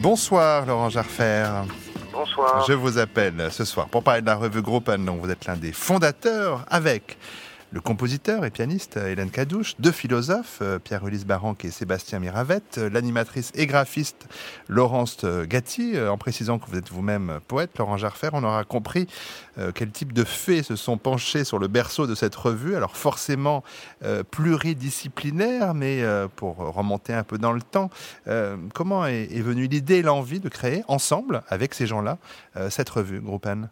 Bonsoir Laurent Jarfer. Bonsoir. Je vous appelle ce soir pour parler de la revue Gruppen dont vous êtes l'un des fondateurs avec le compositeur et pianiste euh, Hélène Cadouche, deux philosophes, euh, Pierre-Ulysse Baranque et Sébastien Miravette, euh, l'animatrice et graphiste Laurence Gatti, en précisant que vous êtes vous-même poète, Laurent Jarfer, on aura compris quel type de faits se sont penchés sur le berceau de cette revue, alors forcément pluridisciplinaire, mais pour remonter un peu dans le temps, comment est, venue l'idée et l'envie de créer ensemble, avec ces gens-là, cette revue, Groupe Alors,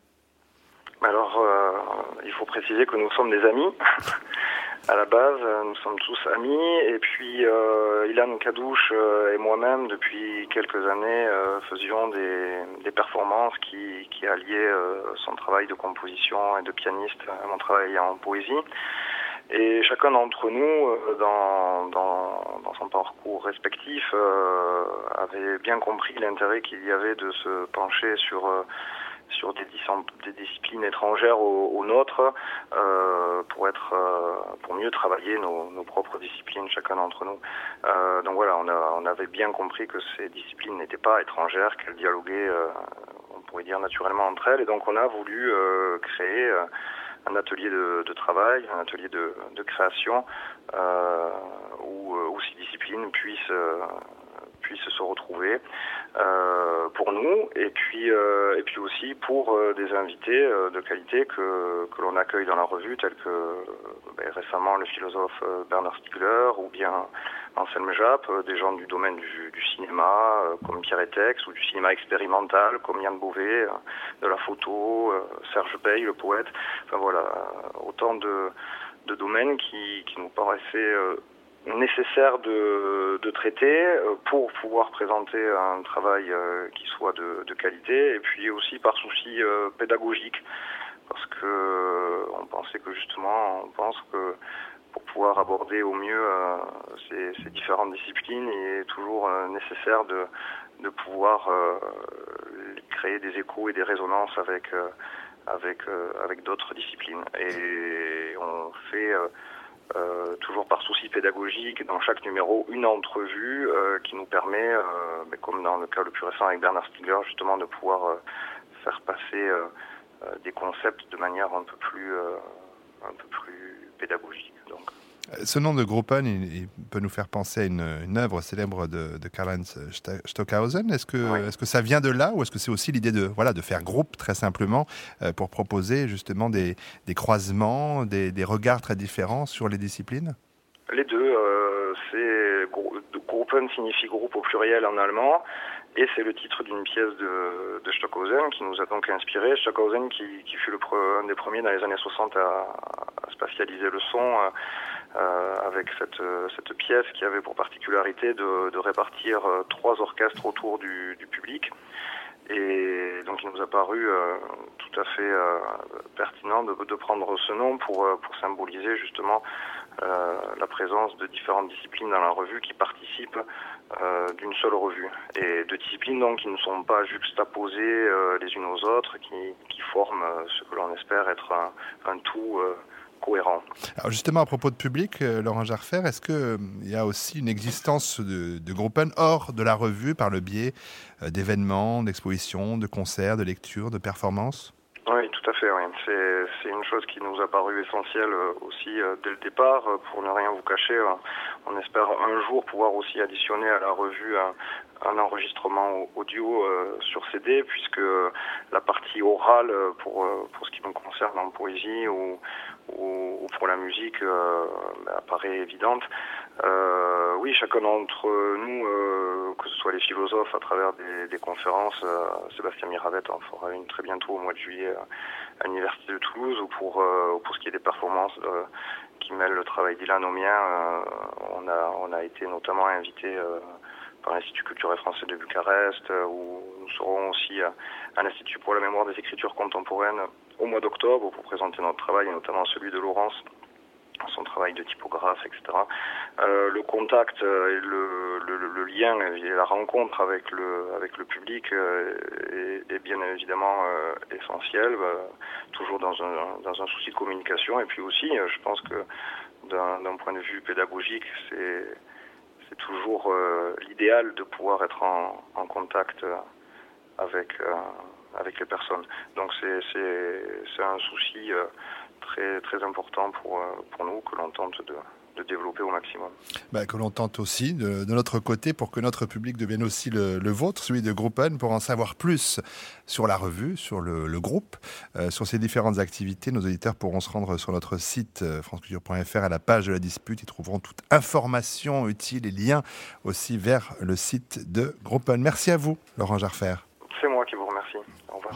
préciser que nous sommes des amis. à la base, nous sommes tous amis. Et puis, euh, Ilan Kadouche euh, et moi-même, depuis quelques années, euh, faisions des, performances qui, qui alliaient euh, son travail de composition et de pianiste à mon travail en poésie. Et chacun d'entre nous, dans, dans, dans, son parcours respectif, avait bien compris l'intérêt qu'il y avait de se pencher sur sur des, disciplines étrangères aux, nôtres euh, pour être euh, pour mieux travailler nos, nos propres disciplines chacun d'entre nous. Euh, donc voilà, on, a, on, avait bien compris que ces disciplines n'étaient pas étrangères, qu'elles dialoguaient, euh, on pourrait dire naturellement entre elles, et donc on a voulu euh, créer un atelier de, de, travail, un atelier de, de création où, où, ces disciplines puissent puissent se retrouver euh, pour nous et puis euh, et puis aussi pour euh, des invités de qualité que, que l'on accueille dans la revue tels que ben, récemment le philosophe Bernard Stiegler ou bien Anselme Japp, des gens du domaine du, du cinéma comme Pierre Etex ou du cinéma expérimental comme Yann Beauvais, de la photo, Serge Bey le poète, enfin voilà autant de, de domaines qui, qui nous paraissaient nécessaire de, de, traiter euh, pour pouvoir présenter un travail euh, qui soit de, de, qualité et puis aussi par souci euh, pédagogique. Parce que on pensait que justement on pense que pour pouvoir aborder au mieux ces, ces, différentes disciplines il est toujours nécessaire de, de pouvoir créer des échos et des résonances avec avec avec d'autres disciplines. Et on fait euh, toujours par souci pédagogique, dans chaque numéro, une entrevue euh, qui nous permet, euh, comme dans le cas le plus récent avec Bernard Stiegler, justement de pouvoir euh, faire passer des concepts de manière un peu plus, un peu plus pédagogique. Donc. Ce nom de Gruppen, il, peut nous faire penser à une, une œuvre célèbre de, de Karl-Heinz Stockhausen. Est-ce que, oui. ça vient de là ou est-ce que c'est aussi l'idée de, voilà, de faire groupe très simplement euh, pour proposer justement des, des croisements, des, des, regards très différents sur les disciplines? Les deux. Euh, c'est Gruppen signifie groupe au pluriel en allemand. Et c'est le titre d'une pièce de, de, Stockhausen qui nous a donc inspiré. Stockhausen qui, qui fut le, un des premiers dans les années 60 à, à spatialiser le son. Euh, avec cette, euh, cette pièce qui avait pour particularité de, répartir euh, trois orchestres autour du, public. Et donc il nous a paru tout à fait pertinent de, prendre ce nom pour, symboliser justement la présence de différentes disciplines dans la revue qui participent d'une seule revue. Et de disciplines donc qui ne sont pas juxtaposées les unes aux autres, qui, forment ce que l'on espère être un tout cohérent. Alors justement, à propos de public, euh, Laurent Jarfer, est-ce qu'il euh, y a aussi une existence de, de hors de la revue par le biais euh, d'événements, d'expositions, de concerts, de lectures, de performances? Oui, tout à fait. Oui. C'est une chose qui nous a paru essentielle aussi dès le départ. Pour ne rien vous cacher, on espère un jour pouvoir aussi additionner à la revue un, un enregistrement audio sur CD, puisque la partie orale, pour, pour ce qui me concerne en poésie ou, ou, ou pour la musique, bah, apparaît évidente. Euh, oui, chacun d'entre nous, euh, que ce soit les philosophes à travers des, des conférences, euh, Sébastien Miravette en fera une très bientôt au mois de juillet à l'Université de Toulouse, ou pour, euh, pour ce qui est des performances euh, qui mêlent le travail d'Ilan au mien, euh, on, a, on a été notamment invité par l'Institut culturel français de Bucarest, où nous serons aussi à l'Institut pour la mémoire des écritures contemporaines au mois d'octobre pour présenter notre travail, et notamment celui de Laurence son travail de typographe, etc. Euh, le contact, euh, le, le, lien et la rencontre avec le, public euh, est, bien évidemment essentiel, bah, toujours dans un, souci de communication. Et puis aussi, je pense que d'un point de vue pédagogique, c'est toujours l'idéal de pouvoir être en contact avec, avec les personnes. Donc c'est un souci très, très important pour, pour nous que l'on tente de, de développer au maximum. Bah, que l'on tente aussi de, notre côté pour que notre public devienne aussi le, vôtre, celui de Groupen, pour en savoir plus sur la revue, sur le, groupe, euh, sur ses différentes activités. Nos auditeurs pourront se rendre sur notre site euh, franceculture.fr à la page de la dispute. Ils trouveront toute information utile et liens aussi vers le site de Groupen. Merci à vous, Laurent Jarfer. Au revoir.